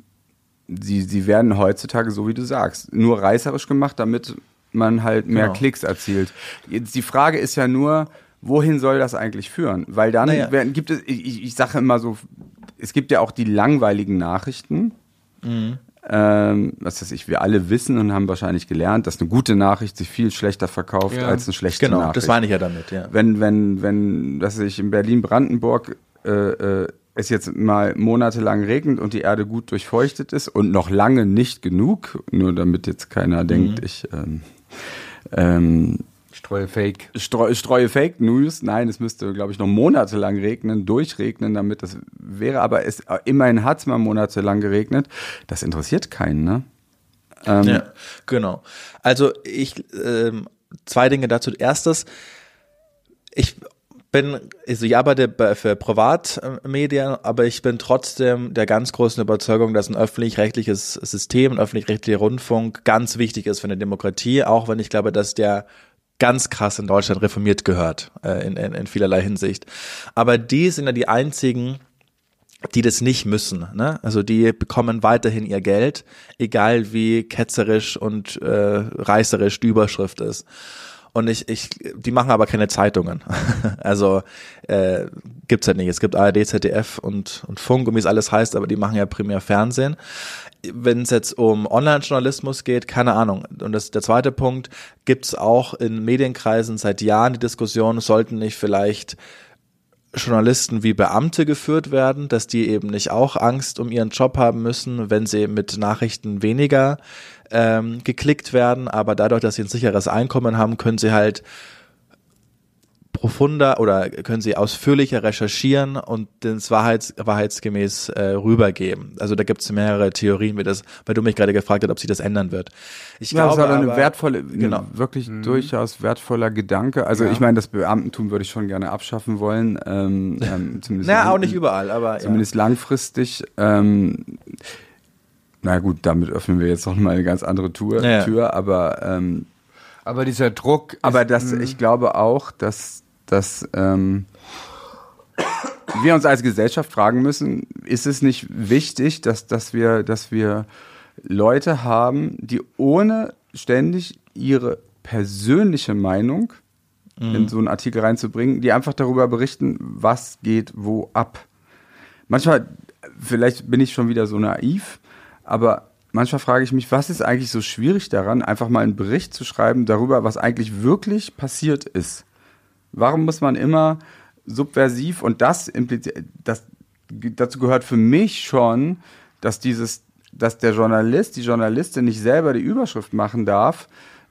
sie, sie werden heutzutage, so wie du sagst, nur reißerisch gemacht, damit man halt mehr Genau. Klicks erzielt. Jetzt die Frage ist ja nur, wohin soll das eigentlich führen? Weil dann Naja. werden, gibt es, ich, ich- ich sage immer so, es gibt ja auch die langweiligen Nachrichten. Mhm. Ähm, was weiß ich, wir alle wissen und haben wahrscheinlich gelernt, dass eine gute Nachricht sich viel schlechter verkauft Ja. als eine schlechte Genau, Nachricht das meine ich ja damit, ja. wenn, wenn, wenn, dass sich in Berlin-Brandenburg äh, äh, es jetzt mal monatelang regnet und die Erde gut durchfeuchtet ist und noch lange nicht genug, nur damit jetzt keiner denkt, ich ähm, ähm, Streue Fake. streu, streue Fake News. Nein, es müsste, glaube ich, noch monatelang regnen, durchregnen, damit das wäre. Aber es immerhin hat es mal monatelang geregnet. Das interessiert keinen, ne? Ähm, Ja, genau. Also ich ähm, zwei Dinge dazu. Erstes, ich bin, also ich arbeite bei, für Privatmedien, aber ich bin trotzdem der ganz großen Überzeugung, dass ein öffentlich-rechtliches System, ein öffentlich-rechtlicher Rundfunk ganz wichtig ist für eine Demokratie, auch wenn ich glaube, dass der ganz krass in Deutschland reformiert gehört, äh, in, in, in vielerlei Hinsicht. Aber die sind ja die einzigen, die das nicht müssen. Ne? Also die bekommen weiterhin ihr Geld, egal wie ketzerisch und äh, reißerisch die Überschrift ist. Und ich, ich, die machen aber keine Zeitungen. also äh, gibt's halt nicht. Es gibt ARD, ZDF und, und Funk und wie es alles heißt, aber die machen ja primär Fernsehen. Wenn es jetzt um Online-Journalismus geht, keine Ahnung. Und das der zweite Punkt, gibt's auch in Medienkreisen seit Jahren die Diskussion, sollten nicht vielleicht Journalisten wie Beamte geführt werden, dass die eben nicht auch Angst um ihren Job haben müssen, wenn sie mit Nachrichten weniger ähm, geklickt werden, aber dadurch, dass sie ein sicheres Einkommen haben, können sie halt profunder oder können sie ausführlicher recherchieren und das wahrheits, wahrheitsgemäß äh, rübergeben. Also da gibt es mehrere Theorien, wie das, weil du mich gerade gefragt hast, ob sich das ändern wird. Ich Ja, das glaube war eine aber- wertvolle, genau. genau. wirklich durchaus wertvoller Gedanke. Also ich meine, das Beamtentum würde ich schon gerne abschaffen wollen. Ähm, ähm, zumindest Na, auch nicht überall, aber ja. Zumindest langfristig. Ähm, na gut, damit öffnen wir jetzt noch mal eine ganz andere Tour, Ja, ja. Tür, aber ähm, Aber dieser Druck. aber ist, das, ich glaube auch, dass, dass ähm, wir uns als Gesellschaft fragen müssen, ist es nicht wichtig, dass, dass, wir, dass wir Leute haben, die ohne ständig ihre persönliche Meinung in so einen Artikel reinzubringen, die einfach darüber berichten, was geht wo ab. Manchmal, vielleicht bin ich schon wieder so naiv, aber manchmal frage ich mich, was ist eigentlich so schwierig daran, einfach mal einen Bericht zu schreiben darüber, was eigentlich wirklich passiert ist. Warum muss man immer subversiv und das impliziert, das, dazu gehört für mich schon, dass dieses, dass der Journalist, die Journalistin nicht selber die Überschrift machen darf,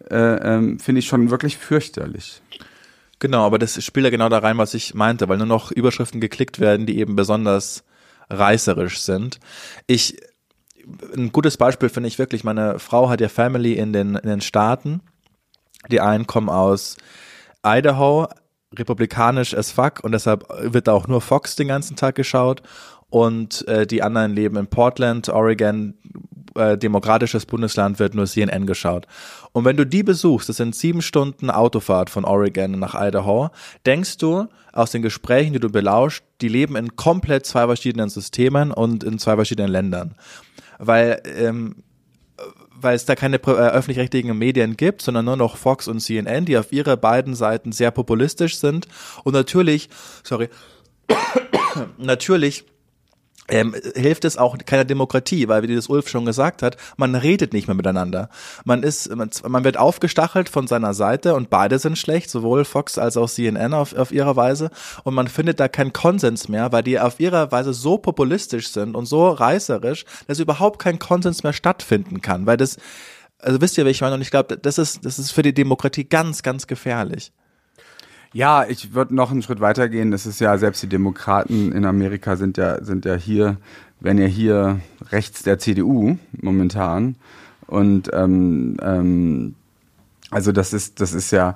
äh, ähm, finde ich schon wirklich fürchterlich. Genau, aber das spielt ja genau da rein, was ich meinte, weil nur noch Überschriften geklickt werden, die eben besonders reißerisch sind. Ich, ein gutes Beispiel finde ich wirklich, meine Frau hat ja Family in den, in den Staaten. Die einen kommen aus Idaho, republikanisch as fuck und deshalb wird da auch nur Fox den ganzen Tag geschaut und äh, die anderen leben in Portland, Oregon, äh, demokratisches Bundesland wird nur CNN geschaut. Und wenn du die besuchst, das sind sieben Stunden Autofahrt von Oregon nach Idaho, denkst du aus den Gesprächen, die du belauscht, die leben in komplett zwei verschiedenen Systemen und in zwei verschiedenen Ländern. Weil ähm, weil es da keine äh, öffentlich-rechtlichen Medien gibt, sondern nur noch Fox und CNN, die auf ihre beiden Seiten sehr populistisch sind. Und natürlich, sorry, natürlich ähm, hilft es auch keiner Demokratie, weil wie das Ulf schon gesagt hat, man redet nicht mehr miteinander. Man ist, man, man wird aufgestachelt von seiner Seite und beide sind schlecht, sowohl Fox als auch CNN auf, auf ihrer Weise. Und man findet da keinen Konsens mehr, weil die auf ihrer Weise so populistisch sind und so reißerisch, dass überhaupt kein Konsens mehr stattfinden kann. Weil das, also wisst ihr, wie ich meine? Und ich glaube, das ist, das ist für die Demokratie ganz, ganz gefährlich. Ja, ich würde noch einen Schritt weiter gehen. Das ist ja, selbst die Demokraten in Amerika sind ja, sind ja hier, wenn ja hier rechts der CDU momentan. Und ähm, ähm, also das ist, das ist ja,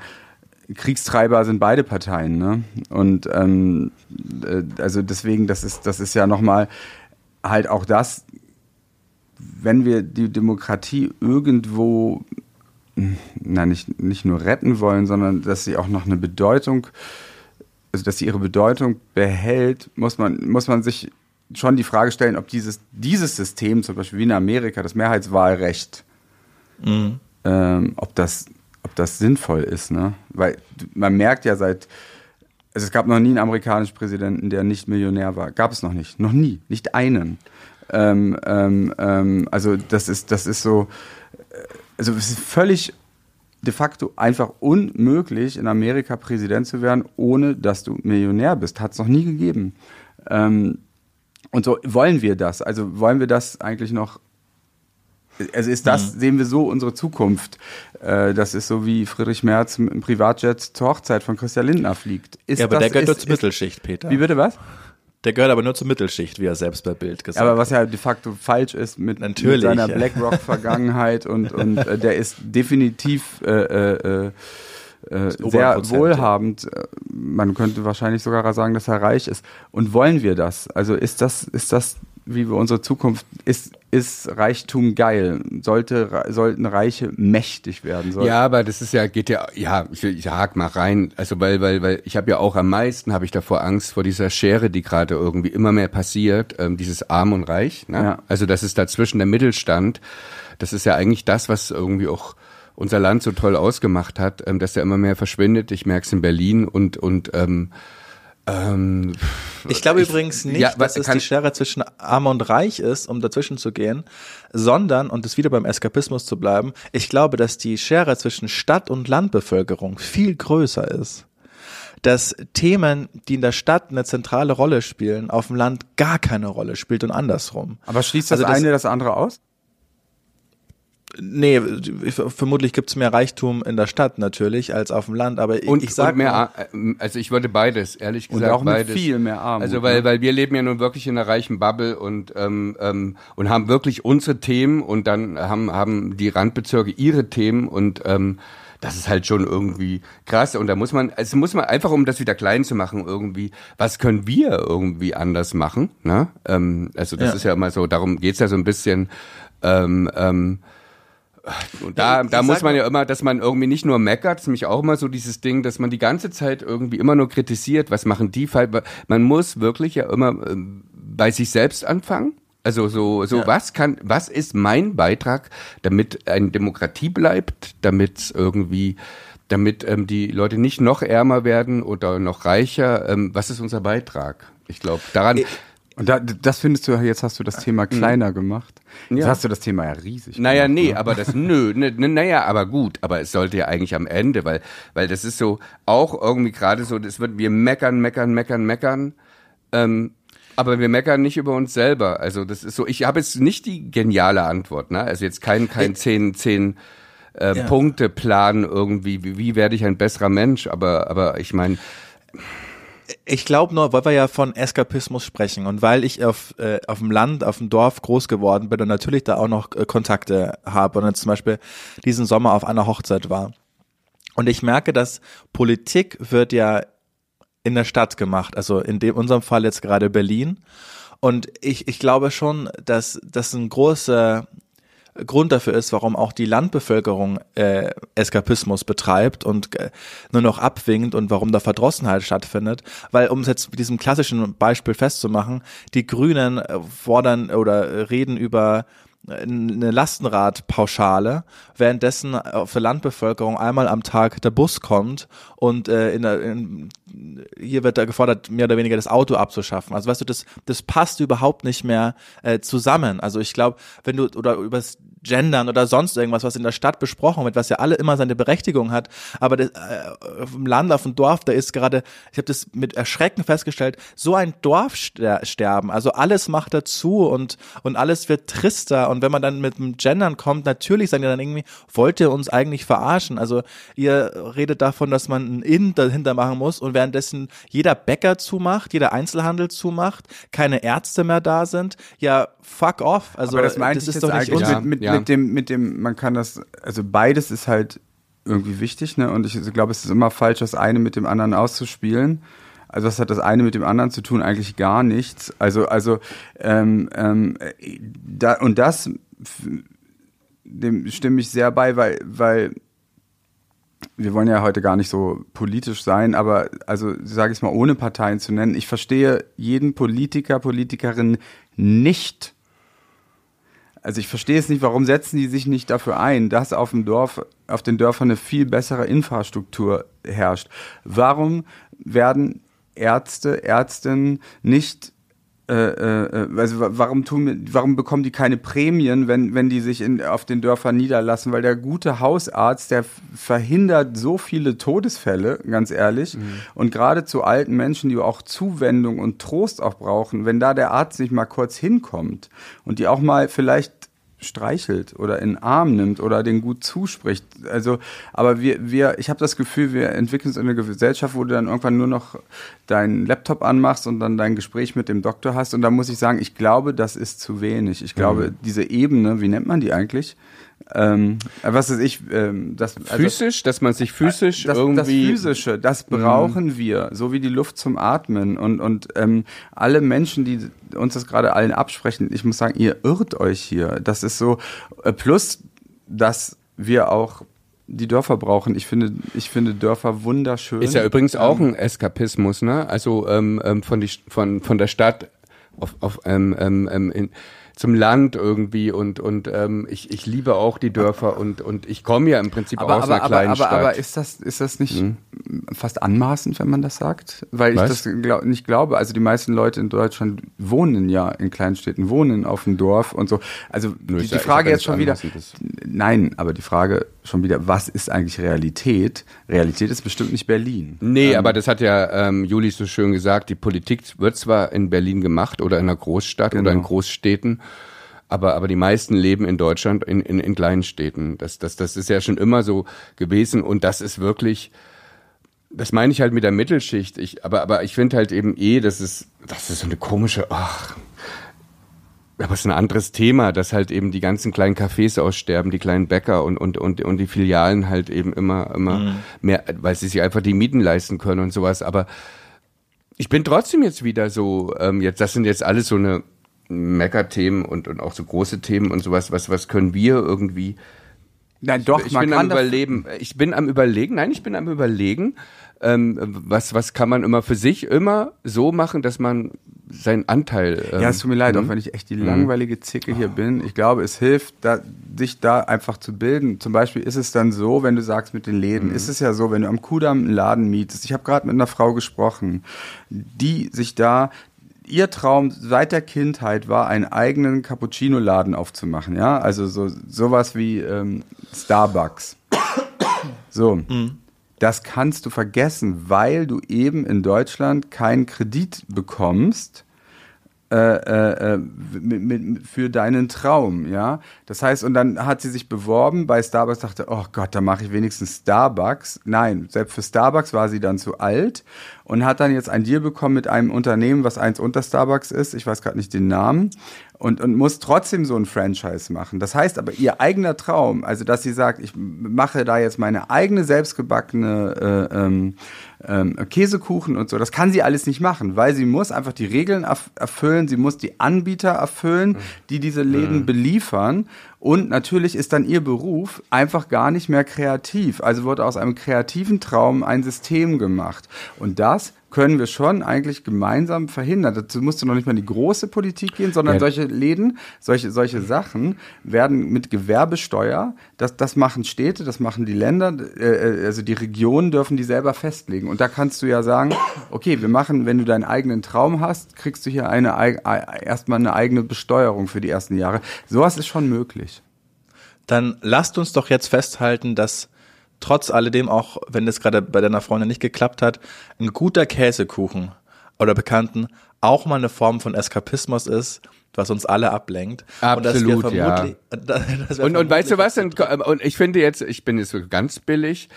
Kriegstreiber sind beide Parteien, ne? Und ähm, äh, also deswegen, das ist, das ist ja nochmal halt auch das, wenn wir die Demokratie irgendwo na, nicht, nicht nur retten wollen, sondern dass sie auch noch eine Bedeutung, also dass sie ihre Bedeutung behält, muss man, muss man sich schon die Frage stellen, ob dieses, dieses System, zum Beispiel wie in Amerika, das Mehrheitswahlrecht, mhm. ähm, ob das, ob das sinnvoll ist, ne? Weil man merkt ja seit, also es gab noch nie einen amerikanischen Präsidenten, der nicht Millionär war. Gab es noch nicht. Noch nie. Nicht einen. Ähm, ähm, ähm, also das ist, das ist so, also es ist völlig de facto einfach unmöglich, in Amerika Präsident zu werden, ohne dass du Millionär bist. Hat es noch nie gegeben. Ähm, und so wollen wir das. Also wollen wir das eigentlich noch. Also ist das, mhm. sehen wir so unsere Zukunft. Äh, das ist so wie Friedrich Merz im Privatjet zur Hochzeit von Christian Lindner fliegt. Ist ja, aber das, der gehört ist, zur Mittelschicht, Peter. Wie bitte was? Der gehört aber nur zur Mittelschicht, wie er selbst bei Bild gesagt hat. Aber was ja de facto falsch ist mit, mit seiner BlackRock-Vergangenheit und, und äh, der ist definitiv äh, äh, äh, sehr wohlhabend. Man könnte wahrscheinlich sogar sagen, dass er reich ist. Und wollen wir das? Also ist das, ist das wie wir unsere Zukunft ist, ist Reichtum geil. Sollte, sollten Reiche mächtig werden. Sollten. Ja, aber das ist ja, geht ja, ja, ich, ich hake mal rein. Also weil, weil, weil ich habe ja auch am meisten habe ich davor Angst vor dieser Schere, die gerade irgendwie immer mehr passiert, ähm, dieses Arm und Reich. Ne? Ja. Also das ist dazwischen der Mittelstand. Das ist ja eigentlich das, was irgendwie auch unser Land so toll ausgemacht hat, ähm, dass der immer mehr verschwindet. Ich merke es in Berlin und und ähm, ähm, ich glaube ich, übrigens nicht, ja, dass es die Schere zwischen arm und reich ist, um dazwischen zu gehen, sondern, und es wieder beim Eskapismus zu bleiben, ich glaube, dass die Schere zwischen Stadt- und Landbevölkerung viel größer ist. Dass Themen, die in der Stadt eine zentrale Rolle spielen, auf dem Land gar keine Rolle spielt und andersrum. Aber schließt das, also das eine das andere aus? Nee, vermutlich gibt's mehr Reichtum in der Stadt natürlich als auf dem Land, aber und, ich sag und mehr, äh, also ich wollte beides, ehrlich gesagt. Und auch beides. viel mehr Armut. Also weil, ne? weil wir leben ja nun wirklich in einer reichen Bubble und ähm, ähm, und haben wirklich unsere Themen und dann haben haben die Randbezirke ihre Themen und ähm, das ist halt schon irgendwie krass. Und da muss man, also muss man einfach, um das wieder klein zu machen, irgendwie, was können wir irgendwie anders machen? Ne? Ähm, also das ja. ist ja immer so, darum geht's ja so ein bisschen. Ähm, ähm, und da, da muss man ja immer, dass man irgendwie nicht nur meckert, ist nämlich auch immer so dieses Ding, dass man die ganze Zeit irgendwie immer nur kritisiert, was machen die falsch. Man muss wirklich ja immer äh, bei sich selbst anfangen. Also so, so ja. was kann, was ist mein Beitrag, damit eine Demokratie bleibt, damit irgendwie, damit ähm, die Leute nicht noch ärmer werden oder noch reicher. Ähm, was ist unser Beitrag? Ich glaube, daran. Ich und da, das findest du, jetzt hast du das Thema mhm. kleiner mhm. gemacht. Jetzt ja. hast du das Thema ja riesig Naja, gemacht, nee, ne? aber das, nö, ne, ne, naja, aber gut, aber es sollte ja eigentlich am Ende, weil, weil das ist so, auch irgendwie gerade so, das wird, wir meckern, meckern, meckern, meckern, ähm, aber wir meckern nicht über uns selber. Also das ist so, ich habe jetzt nicht die geniale Antwort, ne? Also jetzt kein, kein zehn, zehn äh, ja. Punkte Plan irgendwie, wie, wie werde ich ein besserer Mensch, aber, aber ich meine, ich glaube nur, weil wir ja von Eskapismus sprechen und weil ich auf, äh, auf dem Land, auf dem Dorf groß geworden bin und natürlich da auch noch äh, Kontakte habe und jetzt zum Beispiel diesen Sommer auf einer Hochzeit war. Und ich merke, dass Politik wird ja in der Stadt gemacht, also in dem, unserem Fall jetzt gerade Berlin. Und ich, ich glaube schon, dass das ein großer Grund dafür ist, warum auch die Landbevölkerung äh, Eskapismus betreibt und äh, nur noch abwinkt und warum da Verdrossenheit stattfindet. Weil, um es jetzt mit diesem klassischen Beispiel festzumachen, die Grünen äh, fordern oder reden über eine Lastenradpauschale, währenddessen auf der Landbevölkerung einmal am Tag der Bus kommt und äh, in der, in, hier wird da gefordert, mehr oder weniger das Auto abzuschaffen. Also weißt du, das, das passt überhaupt nicht mehr äh, zusammen. Also ich glaube, wenn du oder über Gendern oder sonst irgendwas, was in der Stadt besprochen wird, was ja alle immer seine Berechtigung hat. Aber das, äh, im Land, auf dem Dorf, da ist gerade, ich habe das mit Erschrecken festgestellt, so ein Dorfsterben. Also alles macht dazu und, und alles wird trister. Und wenn man dann mit dem Gendern kommt, natürlich sagen die dann irgendwie, wollt ihr uns eigentlich verarschen? Also ihr redet davon, dass man ein In dahinter machen muss und währenddessen jeder Bäcker zumacht, jeder Einzelhandel zumacht, keine Ärzte mehr da sind. Ja, fuck off. Also Aber das das ist doch nicht eigentlich unser mit, mit, ja. Mit dem, mit dem, man kann das, also beides ist halt irgendwie wichtig, ne? Und ich glaube, es ist immer falsch, das eine mit dem anderen auszuspielen. Also was hat das eine mit dem anderen zu tun? Eigentlich gar nichts. Also, also ähm, ähm, da, und das dem stimme ich sehr bei, weil, weil wir wollen ja heute gar nicht so politisch sein, aber also sage ich es mal, ohne Parteien zu nennen, ich verstehe jeden Politiker, Politikerin nicht. Also ich verstehe es nicht, warum setzen die sich nicht dafür ein, dass auf dem Dorf, auf den Dörfern eine viel bessere Infrastruktur herrscht. Warum werden Ärzte, Ärztinnen nicht äh, äh, also wa- warum tun warum bekommen die keine Prämien, wenn wenn die sich in, auf den Dörfern niederlassen? Weil der gute Hausarzt, der verhindert so viele Todesfälle, ganz ehrlich. Und gerade zu alten Menschen, die auch Zuwendung und Trost auch brauchen, wenn da der Arzt nicht mal kurz hinkommt und die auch mal vielleicht streichelt oder in den Arm nimmt oder den gut zuspricht. Also, aber wir, wir, ich habe das Gefühl, wir entwickeln uns in eine Gesellschaft, wo du dann irgendwann nur noch deinen Laptop anmachst und dann dein Gespräch mit dem Doktor hast. Und da muss ich sagen, ich glaube, das ist zu wenig. Ich glaube, Mhm. diese Ebene, wie nennt man die eigentlich? Ähm, was ist ich? Ähm, das, also- Physisch, dass man sich physisch das, irgendwie. das Physische, das brauchen wir, so wie die Luft zum Atmen. Und, und ähm, alle Menschen, die uns das gerade allen absprechen, ich muss sagen, ihr irrt euch hier. Das ist so, äh, plus, dass wir auch die Dörfer brauchen. Ich finde, ich finde Dörfer wunderschön. Ist ja übrigens auch ein Eskapismus, ne? Also ähm, ähm, von, die, von, von der Stadt auf, auf ähm, ähm, ähm, in, zum Land irgendwie und und ähm, ich, ich liebe auch die Dörfer und und ich komme ja im Prinzip aber, aus aber, einer aber, kleinen aber, Stadt. aber ist das, ist das nicht fast anmaßend, wenn man das sagt? Weil Was? ich das glaub, nicht glaube. Also die meisten Leute in Deutschland wohnen ja in Kleinstädten, wohnen auf dem Dorf und so. Also Nö, die, die Frage jetzt schon wieder. Nein, aber die Frage schon wieder, was ist eigentlich Realität? Realität ist bestimmt nicht Berlin. Nee, aber das hat ja ähm, Juli so schön gesagt, die Politik wird zwar in Berlin gemacht oder in einer Großstadt oder in Genau. Großstädten, aber, aber die meisten leben in Deutschland in, in, in kleinen Städten. Das, das, das ist ja schon immer so gewesen und das ist wirklich, das meine ich halt mit der Mittelschicht. Ich, aber, aber ich finde halt eben eh, das ist, das ist so eine komische, ach, aber es ist ein anderes Thema, dass halt eben die ganzen kleinen Cafés aussterben, die kleinen Bäcker und, und, und, und die Filialen halt eben immer, immer mehr, weil sie sich einfach die Mieten leisten können und sowas. Aber ich bin trotzdem jetzt wieder so, ähm, jetzt, das sind jetzt alles so eine Mecker-Themen und, und auch so große Themen und sowas. Was, was können wir irgendwie Nein, doch, ich man bin am überlegen. Ich bin am überlegen. Nein, ich bin am überlegen. Ähm, was was kann man immer für sich immer so machen, dass man seinen Anteil. Ähm, Ja, es tut mir leid, mhm. auch wenn ich echt die langweilige Zicke hier bin. Ich glaube, es hilft, da, sich da einfach zu bilden. Zum Beispiel ist es dann so, wenn du sagst mit den Läden, Mhm. ist es ja so, wenn du am Kudamm einen Laden mietest. Ich habe gerade mit einer Frau gesprochen, die sich da Ihr Traum seit der Kindheit war, einen eigenen Cappuccino-Laden aufzumachen, ja, also so sowas wie ähm, Starbucks. So, das kannst du vergessen, weil du eben in Deutschland keinen Kredit bekommst äh, äh, äh, mit, mit, für deinen Traum, ja. Das heißt, und dann hat sie sich beworben bei Starbucks, dachte, oh Gott, da mache ich wenigstens Starbucks. Nein, selbst für Starbucks war sie dann zu alt und hat dann jetzt einen Deal bekommen mit einem Unternehmen, was eins unter Starbucks ist, ich weiß gerade nicht den Namen, und, und muss trotzdem so ein Franchise machen. Das heißt aber, ihr eigener Traum, also dass sie sagt, ich mache da jetzt meine eigene selbstgebackene äh, ähm, ähm, Käsekuchen und so, das kann sie alles nicht machen, weil sie muss einfach die Regeln erf erfüllen, sie muss die Anbieter erfüllen, die diese Läden beliefern. Und natürlich ist dann ihr Beruf einfach gar nicht mehr kreativ. Also wurde aus einem kreativen Traum ein System gemacht. Und das können wir schon eigentlich gemeinsam verhindern. Dazu musst du noch nicht mal in die große Politik gehen, sondern Ja. solche Läden, solche, solche Sachen werden mit Gewerbesteuer, das, das machen Städte, das machen die Länder, äh, also die Regionen dürfen die selber festlegen. Und da kannst du ja sagen, okay, wir machen, wenn du deinen eigenen Traum hast, kriegst du hier eine, erstmal eine eigene Besteuerung für die ersten Jahre. Sowas ist schon möglich. dann lasst uns doch jetzt festhalten, dass trotz alledem, auch wenn es gerade bei deiner Freundin nicht geklappt hat, ein guter Käsekuchen oder Bekannten auch mal eine Form von Eskapismus ist, was uns alle ablenkt. Absolut, und ja. Und, und weißt du was? Und, und ich finde jetzt, ich bin jetzt so ganz billig,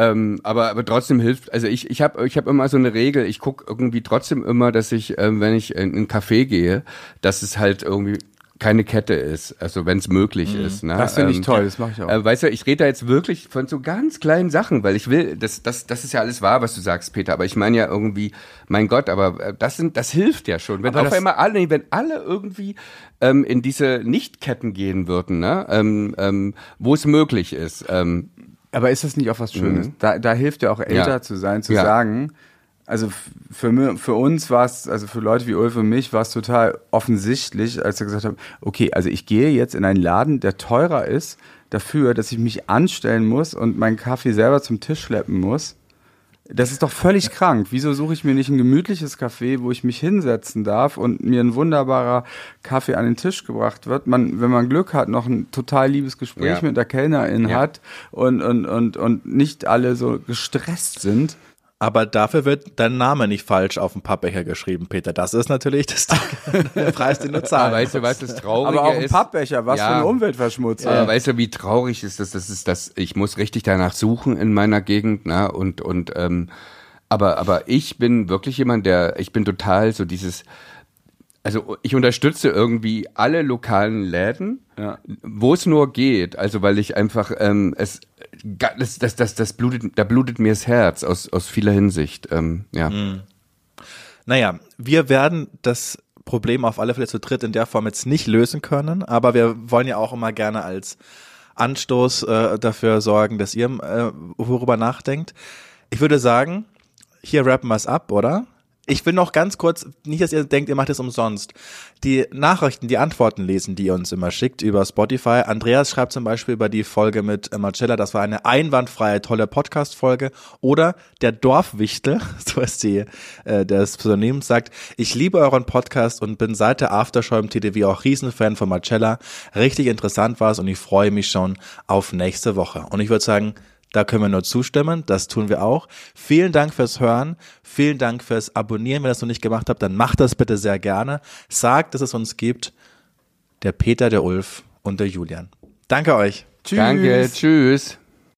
ähm, aber, aber trotzdem hilft, also ich, ich habe ich hab immer so eine Regel, ich guck irgendwie trotzdem immer, dass ich, ähm, wenn ich in einen Café gehe, dass es halt irgendwie keine Kette ist, also wenn es möglich ist. Ne? Das finde ich toll, das mache ich auch. Äh, weißt du, ich rede da jetzt wirklich von so ganz kleinen Sachen, weil ich will, das, das, das ist ja alles wahr, was du sagst, Peter, aber ich meine ja irgendwie, mein Gott, aber äh, das sind, das hilft ja schon. Wenn Aber auf einmal alle, wenn alle irgendwie ähm, in diese Nichtketten gehen würden, ne, ähm, ähm, wo es möglich ist. Ähm, Aber ist das nicht auch was Schönes? Da, da hilft ja auch älter Ja. zu sein, zu Ja. sagen, also für, für uns war es, also für Leute wie Ulf und mich war es total offensichtlich, als wir gesagt haben, okay, also ich gehe jetzt in einen Laden, der teurer ist, dafür, dass ich mich anstellen muss und meinen Kaffee selber zum Tisch schleppen muss. Das ist doch völlig krank. Wieso suche ich mir nicht ein gemütliches Café, wo ich mich hinsetzen darf und mir ein wunderbarer Kaffee an den Tisch gebracht wird? Man, wenn man Glück hat, noch ein total liebes Gespräch Ja. mit der Kellnerin Ja. hat und, und, und, und nicht alle so gestresst sind. Aber dafür wird dein Name nicht falsch auf dem Pappbecher geschrieben, Peter. Das ist natürlich das, der Preis, den du aber zahlst. weißt du, was das Traurige Aber auch ein? Pappbecher, was Ja. für eine Umweltverschmutzung. Aber weißt du, wie traurig ist das? Das ist das. Ich muss richtig danach suchen in meiner Gegend, ne? Und und ähm, aber aber ich bin wirklich jemand, der ich bin total so dieses. Also ich unterstütze irgendwie alle lokalen Läden, Ja. wo es nur geht. Also weil ich einfach ähm, es das das das, das blutet da blutet mir das Herz aus aus vieler Hinsicht. Ähm, ja. Naja, wir werden das Problem auf alle Fälle zu dritt in der Form jetzt nicht lösen können, aber wir wollen ja auch immer gerne als Anstoß äh, dafür sorgen, dass ihr äh, worüber nachdenkt. Ich würde sagen, hier rappen wir es ab, oder? Ich will noch ganz kurz, nicht, dass ihr denkt, ihr macht es umsonst. Die Nachrichten, die Antworten lesen, die ihr uns immer schickt über Spotify. Andreas schreibt zum Beispiel über die Folge mit äh, Marcella, das war eine einwandfreie, tolle Podcast-Folge. Oder der Dorfwichtel, so ist die, äh, des Pseudonyms, sagt, ich liebe euren Podcast und bin seit der Aftershow im TDW auch Riesenfan von Marcella. Richtig interessant war es und ich freue mich schon auf nächste Woche. Und ich würde sagen, da können wir nur zustimmen, das tun wir auch. Vielen Dank fürs Hören, vielen Dank fürs Abonnieren. Wenn ihr das noch nicht gemacht habt, dann macht das bitte sehr gerne. Sagt, dass es uns gibt. Der Peter, der Ulf und der Julian. Danke euch. Tschüss. Danke, tschüss.